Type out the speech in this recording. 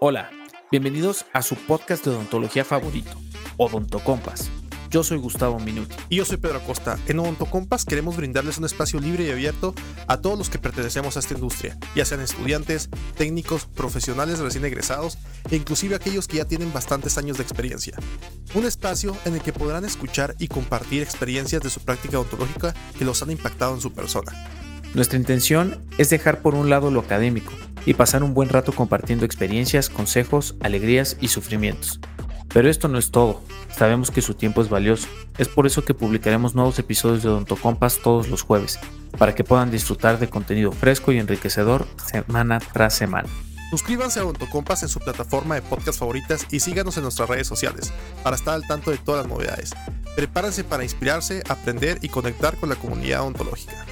Hola, bienvenidos a su podcast de odontología favorito, Odontocompas. Yo soy Gustavo Minuti. Y yo soy Pedro Acosta. En Odontocompas queremos brindarles un espacio libre y abierto a todos los que pertenecemos a esta industria, ya sean estudiantes, técnicos, profesionales recién egresados e inclusive aquellos que ya tienen bastantes años de experiencia. Un espacio en el que podrán escuchar y compartir experiencias de su práctica odontológica que los han impactado en su persona. Nuestra intención es dejar por un lado lo académico y pasar un buen rato compartiendo experiencias, consejos, alegrías y sufrimientos. Pero esto no es todo, sabemos que su tiempo es valioso, es por eso que publicaremos nuevos episodios de Odontocompas todos los jueves, para que puedan disfrutar de contenido fresco y enriquecedor semana tras semana. Suscríbanse a Odontocompas en su plataforma de podcast favoritas y síganos en nuestras redes sociales para estar al tanto de todas las novedades. Prepárense para inspirarse, aprender y conectar con la comunidad odontológica.